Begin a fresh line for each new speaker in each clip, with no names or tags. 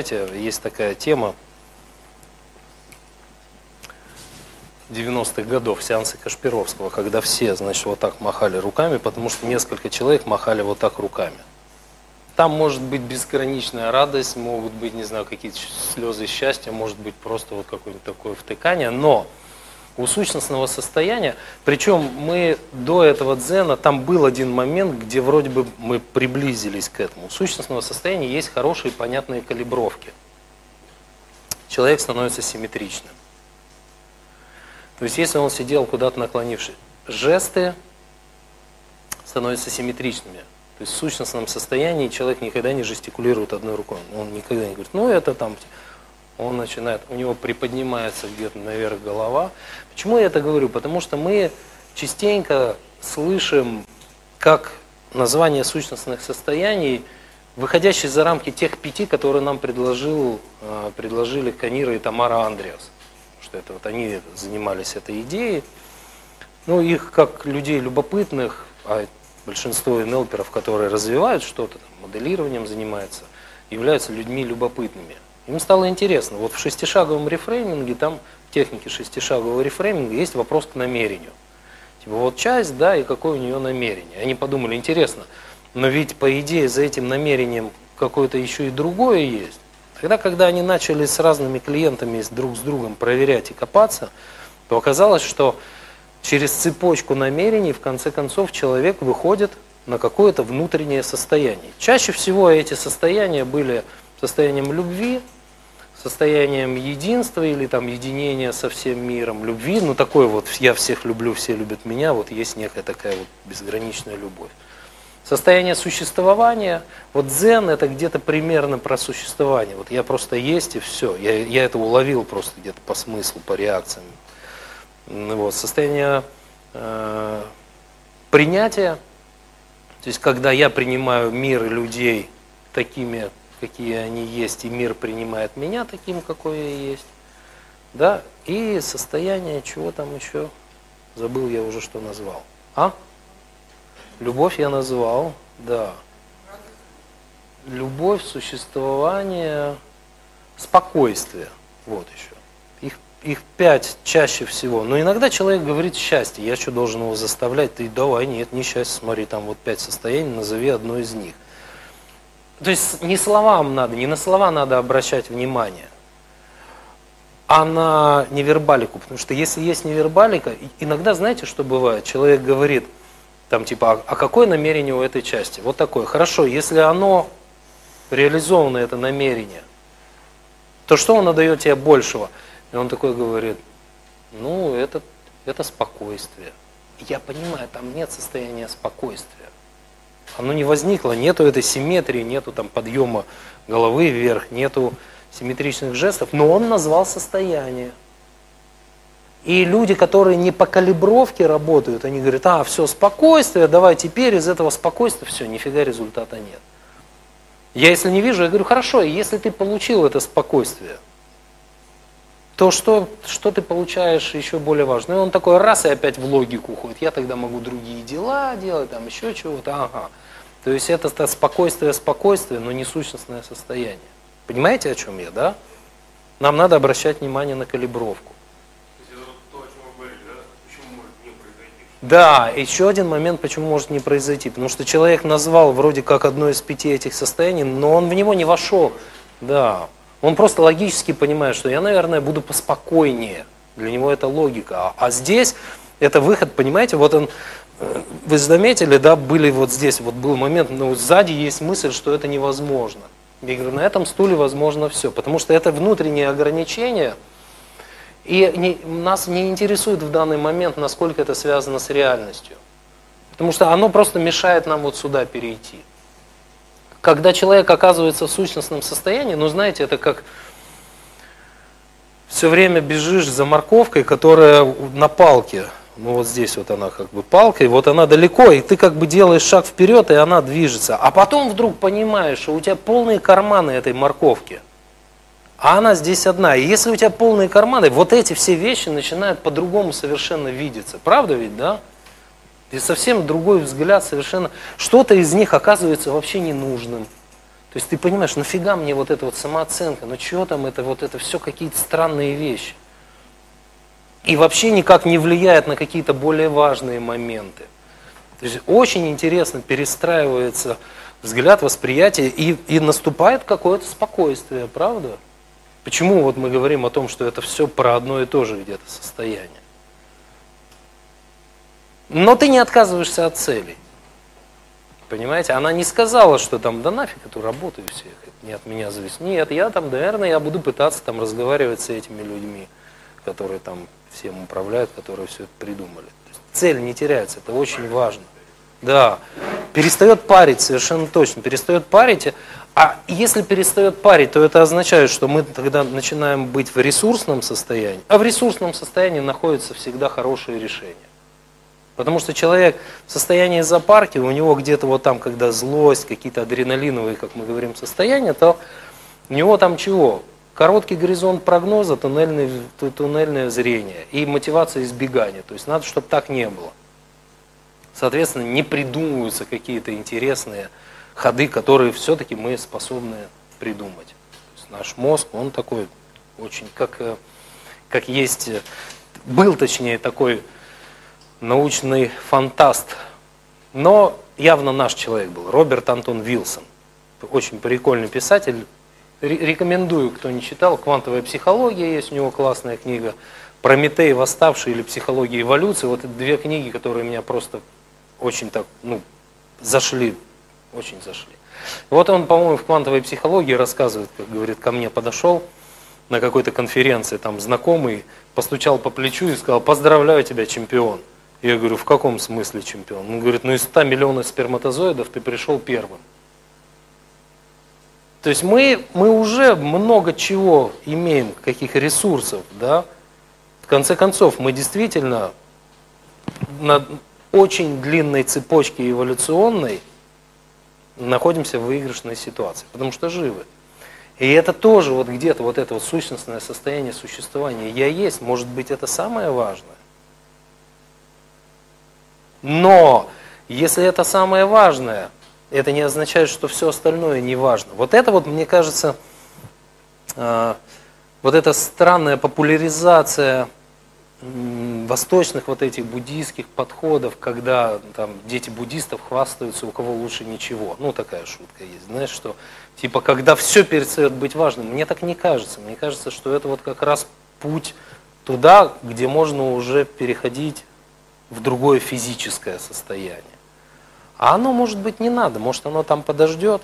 Знаете, есть такая тема 90-х годов, сеансы Кашпировского, когда все, значит, вот так махали руками, потому что несколько человек махали вот так руками. Там может быть безграничная радость, могут быть, не знаю, какие-то слезы счастья, может быть просто вот какое-нибудь такое втыкание, но у сущностного состояния, причем мы до этого дзена, там был один момент, где вроде бы мы приблизились к этому. У сущностного состояния есть хорошие понятные калибровки. Человек становится симметричным. То есть если он сидел куда-то наклонившись, жесты становятся симметричными. То есть в сущностном состоянии человек никогда не жестикулирует одной рукой. Он никогда не говорит, ну это там, он начинает, у него приподнимается где-то наверх голова. Почему я это говорю? Потому что мы частенько слышим, как название сущностных состояний, выходящие за рамки тех пяти, которые нам предложил, э, предложили Канира и Тамара Андреас. Что это вот они занимались этой идеей. Ну, их как людей любопытных, а большинство НЛперов, которые развивают что-то, моделированием занимаются, являются людьми любопытными. Им стало интересно. Вот в шестишаговом рефрейминге, там в технике шестишагового рефрейминга есть вопрос к намерению. Типа вот часть, да, и какое у нее намерение. Они подумали, интересно, но ведь по идее за этим намерением какое-то еще и другое есть. Тогда, когда они начали с разными клиентами друг с другом проверять и копаться, то оказалось, что через цепочку намерений в конце концов человек выходит на какое-то внутреннее состояние. Чаще всего эти состояния были состоянием любви, состоянием единства или там единения со всем миром, любви, ну такой вот я всех люблю, все любят меня, вот есть некая такая вот безграничная любовь. Состояние существования, вот дзен это где-то примерно про существование, вот я просто есть и все, я, я это уловил просто где-то по смыслу, по реакциям. Вот, состояние э, принятия, то есть когда я принимаю мир и людей такими, какие они есть, и мир принимает меня таким, какой я есть. Да? И состояние, чего там еще, забыл я уже, что назвал. А? Любовь я назвал, да. Любовь, существование, спокойствие. Вот еще. Их, их пять чаще всего. Но иногда человек говорит счастье. Я что должен его заставлять? Ты давай, нет, не счастье, смотри, там вот пять состояний, назови одно из них. То есть не словам надо, не на слова надо обращать внимание, а на невербалику. Потому что если есть невербалика, иногда знаете, что бывает? Человек говорит, там типа, а, а какое намерение у этой части? Вот такое. Хорошо, если оно реализовано, это намерение, то что оно дает тебе большего? И он такой говорит, ну, это, это спокойствие. Я понимаю, там нет состояния спокойствия. Оно не возникло, нету этой симметрии, нету там подъема головы вверх, нету симметричных жестов, но он назвал состояние. И люди, которые не по калибровке работают, они говорят, а, все, спокойствие, давай теперь из этого спокойствия, все, нифига результата нет. Я если не вижу, я говорю, хорошо, если ты получил это спокойствие, то что, что ты получаешь еще более важно? И он такой раз и опять в логику уходит. Я тогда могу другие дела делать, там еще чего-то, ага. То есть это, спокойствие, спокойствие, но не сущностное состояние. Понимаете, о чем я, да? Нам надо обращать внимание на калибровку. Да, еще один момент, почему может не произойти. Потому что человек назвал вроде как одно из пяти этих состояний, но он в него не вошел. Да, он просто логически понимает, что я, наверное, буду поспокойнее. Для него это логика. А, а здесь это выход, понимаете, вот он, вы заметили, да, были вот здесь, вот был момент, но сзади есть мысль, что это невозможно. Я говорю, на этом стуле возможно все, потому что это внутренние ограничения, и не, нас не интересует в данный момент, насколько это связано с реальностью. Потому что оно просто мешает нам вот сюда перейти. Когда человек оказывается в сущностном состоянии, ну знаете, это как все время бежишь за морковкой, которая на палке. Ну вот здесь вот она как бы палка, и вот она далеко, и ты как бы делаешь шаг вперед, и она движется. А потом вдруг понимаешь, что у тебя полные карманы этой морковки. А она здесь одна. И если у тебя полные карманы, вот эти все вещи начинают по-другому совершенно видеться. Правда ведь, да? И совсем другой взгляд, совершенно... Что-то из них оказывается вообще ненужным. То есть ты понимаешь, нафига мне вот эта вот самооценка, ну что там это, вот это все какие-то странные вещи. И вообще никак не влияет на какие-то более важные моменты. То есть очень интересно перестраивается взгляд, восприятие, и, и наступает какое-то спокойствие, правда? Почему вот мы говорим о том, что это все про одно и то же где-то состояние? Но ты не отказываешься от целей. Понимаете? Она не сказала, что там, да нафиг эту работу и все, не от меня зависит. Нет, я там, наверное, я буду пытаться там разговаривать с этими людьми, которые там всем управляют, которые все это придумали. цель не теряется, это очень важно. Да, перестает парить, совершенно точно, перестает парить. А если перестает парить, то это означает, что мы тогда начинаем быть в ресурсном состоянии. А в ресурсном состоянии находятся всегда хорошие решения. Потому что человек в состоянии запарки, у него где-то вот там, когда злость, какие-то адреналиновые, как мы говорим, состояния, то у него там чего? Короткий горизонт прогноза, туннельное, туннельное зрение и мотивация избегания. То есть надо, чтобы так не было. Соответственно, не придумываются какие-то интересные ходы, которые все-таки мы способны придумать. То есть наш мозг, он такой очень, как, э, как есть, э, был точнее такой научный фантаст, но явно наш человек был, Роберт Антон Вилсон. Очень прикольный писатель. Рекомендую, кто не читал, «Квантовая психология» есть у него классная книга. «Прометей восставший» или «Психология эволюции». Вот это две книги, которые меня просто очень так, ну, зашли, очень зашли. Вот он, по-моему, в квантовой психологии рассказывает, как говорит, ко мне подошел на какой-то конференции, там знакомый, постучал по плечу и сказал, поздравляю тебя, чемпион. Я говорю, в каком смысле чемпион? Он говорит, ну из 100 миллионов сперматозоидов ты пришел первым. То есть мы, мы уже много чего имеем, каких ресурсов, да. В конце концов, мы действительно на очень длинной цепочке эволюционной находимся в выигрышной ситуации, потому что живы. И это тоже вот где-то вот это вот сущностное состояние существования я есть, может быть это самое важное. Но если это самое важное, это не означает, что все остальное не важно. Вот это вот, мне кажется, э, вот эта странная популяризация восточных вот этих буддийских подходов, когда там дети буддистов хвастаются, у кого лучше ничего. Ну, такая шутка есть, знаешь, что типа, когда все перестает быть важным. Мне так не кажется. Мне кажется, что это вот как раз путь туда, где можно уже переходить в другое физическое состояние. А оно, может быть, не надо, может, оно там подождет.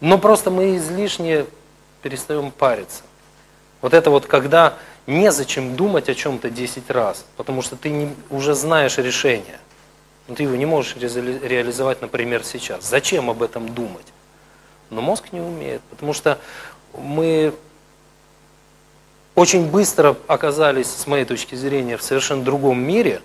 Но просто мы излишне перестаем париться. Вот это вот когда незачем думать о чем-то 10 раз, потому что ты не, уже знаешь решение. Но ты его не можешь реализовать, например, сейчас. Зачем об этом думать? Но мозг не умеет, потому что мы очень быстро оказались, с моей точки зрения, в совершенно другом мире,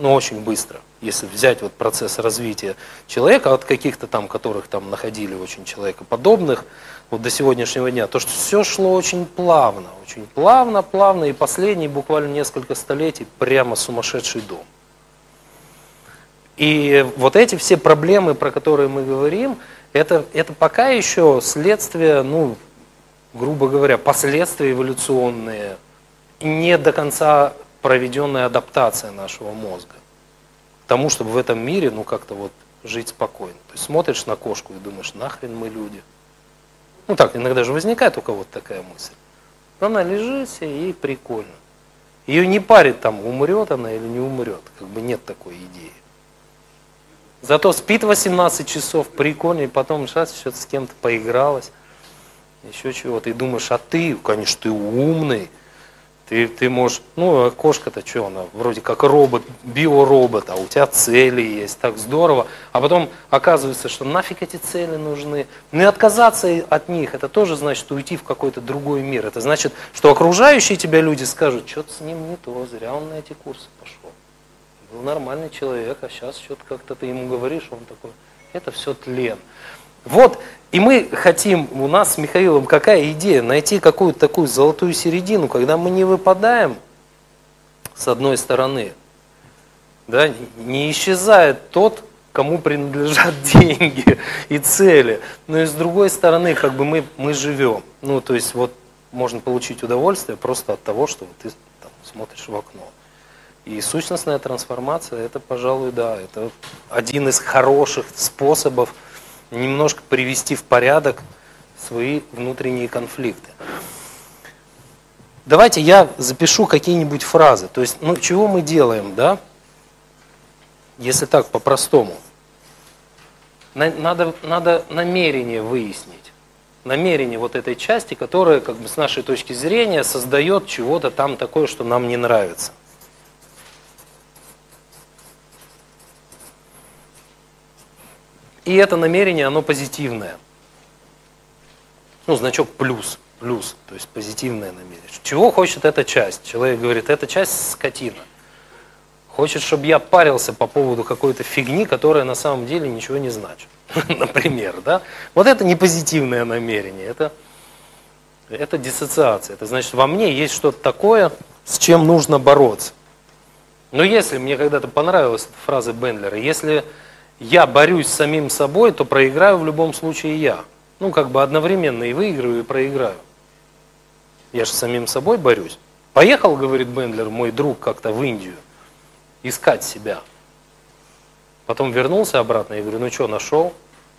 ну очень быстро, если взять вот процесс развития человека от каких-то там, которых там находили очень человекоподобных, вот до сегодняшнего дня, то что все шло очень плавно, очень плавно, плавно, и последние буквально несколько столетий прямо сумасшедший дом. И вот эти все проблемы, про которые мы говорим, это, это пока еще следствие, ну, грубо говоря, последствия эволюционные, не до конца проведенная адаптация нашего мозга к тому, чтобы в этом мире, ну, как-то вот жить спокойно. То есть смотришь на кошку и думаешь, нахрен мы люди. Ну так, иногда же возникает у кого-то такая мысль. Она лежит и прикольно. Ее не парит там, умрет она или не умрет. Как бы нет такой идеи. Зато спит 18 часов, прикольно, и потом сейчас что-то с кем-то поигралась еще чего-то. И думаешь, а ты, конечно, ты умный, ты, ты можешь, ну, а кошка-то что, она вроде как робот, биоробот, а у тебя цели есть, так здорово. А потом оказывается, что нафиг эти цели нужны. Ну и отказаться от них, это тоже значит уйти в какой-то другой мир. Это значит, что окружающие тебя люди скажут, что-то с ним не то, зря он на эти курсы пошел. Был нормальный человек, а сейчас что-то как-то ты ему говоришь, он такой, это все тлен. Вот, и мы хотим, у нас с Михаилом какая идея? Найти какую-то такую золотую середину, когда мы не выпадаем с одной стороны, да, не исчезает тот, кому принадлежат деньги и цели. Но и с другой стороны, как бы мы, мы живем. Ну, то есть вот можно получить удовольствие просто от того, что ты там, смотришь в окно. И сущностная трансформация, это, пожалуй, да, это один из хороших способов немножко привести в порядок свои внутренние конфликты. Давайте я запишу какие-нибудь фразы. То есть, ну, чего мы делаем, да? Если так, по-простому. Надо, надо намерение выяснить. Намерение вот этой части, которая, как бы, с нашей точки зрения, создает чего-то там такое, что нам не нравится. И это намерение, оно позитивное. Ну, значок плюс, плюс, то есть позитивное намерение. Чего хочет эта часть? Человек говорит, эта часть скотина. Хочет, чтобы я парился по поводу какой-то фигни, которая на самом деле ничего не значит. Например, да? Вот это не позитивное намерение, это, это диссоциация. Это значит, во мне есть что-то такое, с чем нужно бороться. Но если мне когда-то понравилась эта фраза Бендлера, если я борюсь с самим собой, то проиграю в любом случае я. Ну, как бы одновременно и выиграю, и проиграю. Я же с самим собой борюсь. Поехал, говорит Бендлер, мой друг, как-то в Индию, искать себя. Потом вернулся обратно, я говорю, ну что, нашел?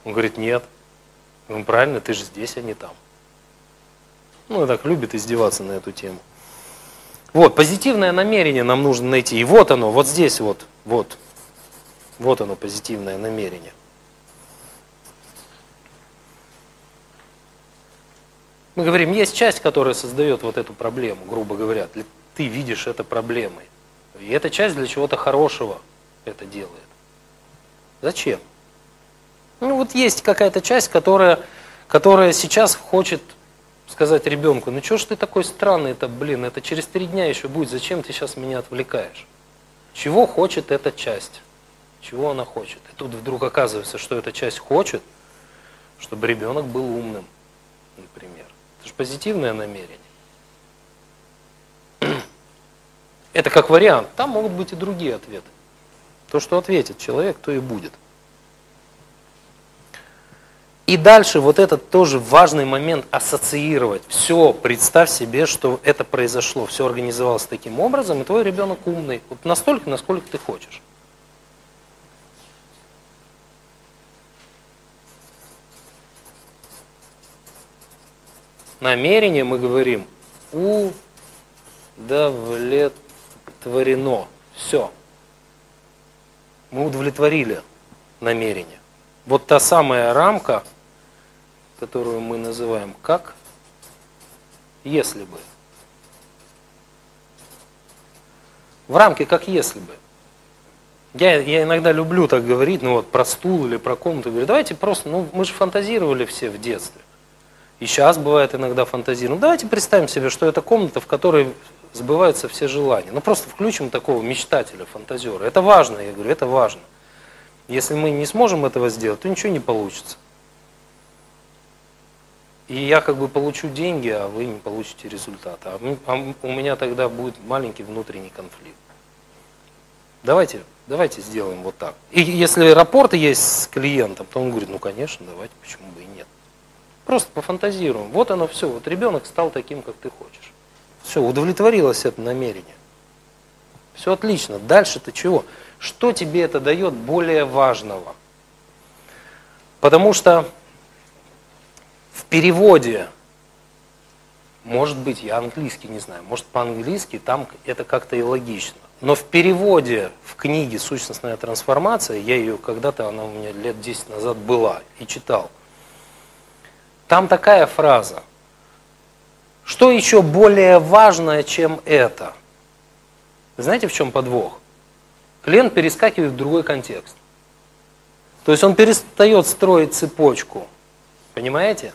Он говорит, нет. Ну правильно, ты же здесь, а не там. Ну, так любит издеваться на эту тему. Вот, позитивное намерение нам нужно найти. И вот оно, вот здесь вот, вот. Вот оно, позитивное намерение. Мы говорим, есть часть, которая создает вот эту проблему, грубо говоря. Ты видишь это проблемой. И эта часть для чего-то хорошего это делает. Зачем? Ну вот есть какая-то часть, которая, которая сейчас хочет сказать ребенку, ну что ж ты такой странный, это, блин, это через три дня еще будет, зачем ты сейчас меня отвлекаешь? Чего хочет эта часть? Чего она хочет. И тут вдруг оказывается, что эта часть хочет, чтобы ребенок был умным, например. Это же позитивное намерение. Это как вариант. Там могут быть и другие ответы. То, что ответит человек, то и будет. И дальше вот этот тоже важный момент ассоциировать. Все, представь себе, что это произошло, все организовалось таким образом, и твой ребенок умный. Вот настолько, насколько ты хочешь. Намерение, мы говорим, удовлетворено. Все. Мы удовлетворили намерение. Вот та самая рамка, которую мы называем как «если бы». В рамке как «если бы». Я, я иногда люблю так говорить, ну вот про стул или про комнату. Говорю, давайте просто, ну мы же фантазировали все в детстве. И сейчас бывает иногда фантазируем. Ну, давайте представим себе, что это комната, в которой сбываются все желания. Ну просто включим такого мечтателя, фантазера. Это важно, я говорю, это важно. Если мы не сможем этого сделать, то ничего не получится. И я как бы получу деньги, а вы не получите результата. А, а у меня тогда будет маленький внутренний конфликт. Давайте, давайте сделаем вот так. И если рапорт есть с клиентом, то он говорит, ну конечно, давайте, почему бы и нет. Просто пофантазируем. Вот оно все. Вот ребенок стал таким, как ты хочешь. Все, удовлетворилось это намерение. Все отлично. Дальше-то чего? Что тебе это дает более важного? Потому что в переводе, может быть, я английский не знаю, может по-английски там это как-то и логично. Но в переводе в книге «Сущностная трансформация», я ее когда-то, она у меня лет 10 назад была и читал – там такая фраза. Что еще более важное, чем это? Знаете, в чем подвох? Клиент перескакивает в другой контекст. То есть он перестает строить цепочку. Понимаете?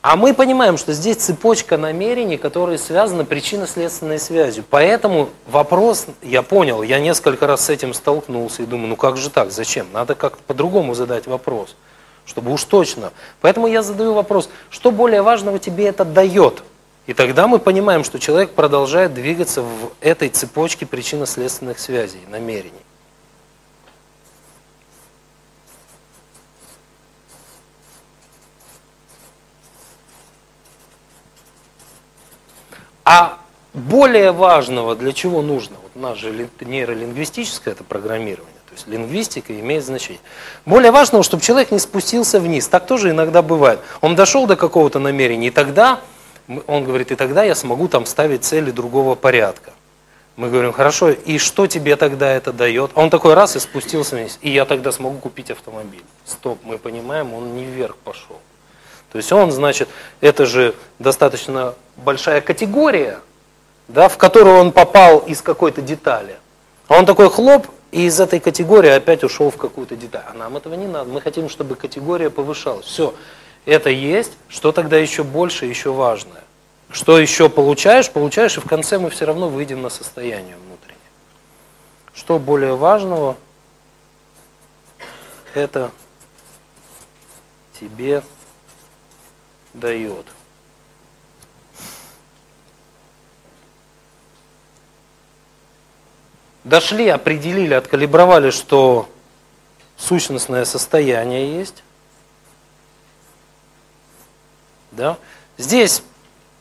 А мы понимаем, что здесь цепочка намерений, которые связаны причинно-следственной связью. Поэтому вопрос, я понял, я несколько раз с этим столкнулся и думаю, ну как же так, зачем? Надо как-то по-другому задать вопрос чтобы уж точно. Поэтому я задаю вопрос, что более важного тебе это дает? И тогда мы понимаем, что человек продолжает двигаться в этой цепочке причинно-следственных связей, намерений. А более важного, для чего нужно, вот наше нейролингвистическое это программирование, то есть лингвистика имеет значение. Более важного, чтобы человек не спустился вниз. Так тоже иногда бывает. Он дошел до какого-то намерения, и тогда, он говорит, и тогда я смогу там ставить цели другого порядка. Мы говорим, хорошо, и что тебе тогда это дает? Он такой раз и спустился вниз, и я тогда смогу купить автомобиль. Стоп, мы понимаем, он не вверх пошел. То есть он, значит, это же достаточно большая категория, да, в которую он попал из какой-то детали. А он такой хлоп, и из этой категории опять ушел в какую-то деталь. А нам этого не надо. Мы хотим, чтобы категория повышалась. Все, это есть. Что тогда еще больше, еще важное? Что еще получаешь, получаешь, и в конце мы все равно выйдем на состояние внутреннее. Что более важного, это тебе дает. Дошли, определили, откалибровали, что сущностное состояние есть. Да? Здесь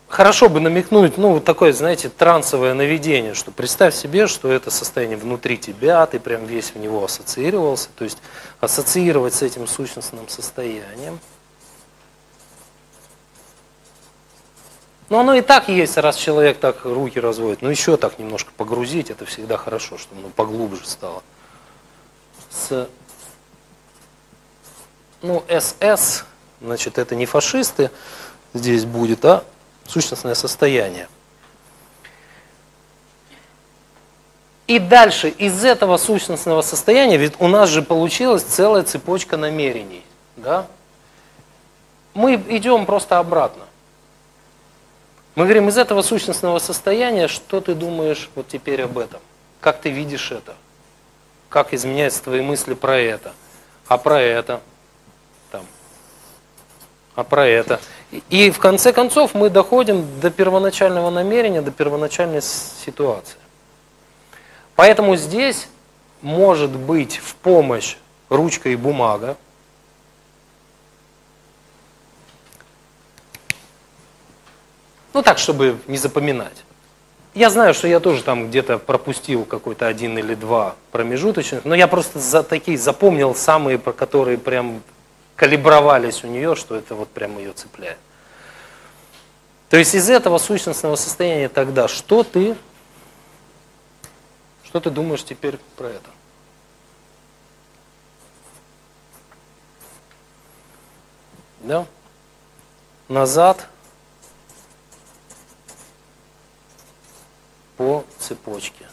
хорошо бы намекнуть, ну, вот такое, знаете, трансовое наведение, что представь себе, что это состояние внутри тебя, ты прям весь в него ассоциировался, то есть ассоциировать с этим сущностным состоянием. Но оно и так есть, раз человек так руки разводит. Но еще так немножко погрузить, это всегда хорошо, чтобы оно поглубже стало. С, ну, СС, значит, это не фашисты здесь будет, а сущностное состояние. И дальше из этого сущностного состояния, ведь у нас же получилась целая цепочка намерений. Да? Мы идем просто обратно. Мы говорим, из этого сущностного состояния, что ты думаешь вот теперь об этом? Как ты видишь это? Как изменяются твои мысли про это? А про это? Там. А про это? И- в конце концов мы доходим до первоначального намерения, до первоначальной ситуации. Поэтому здесь может быть в помощь ручка и бумага. Ну так, чтобы не запоминать. Я знаю, что я тоже там где-то пропустил какой-то один или два промежуточных, но я просто за такие запомнил самые, про которые прям калибровались у нее, что это вот прям ее цепляет. То есть из этого сущностного состояния тогда, что ты, что ты думаешь теперь про это? Да? Назад по цепочке.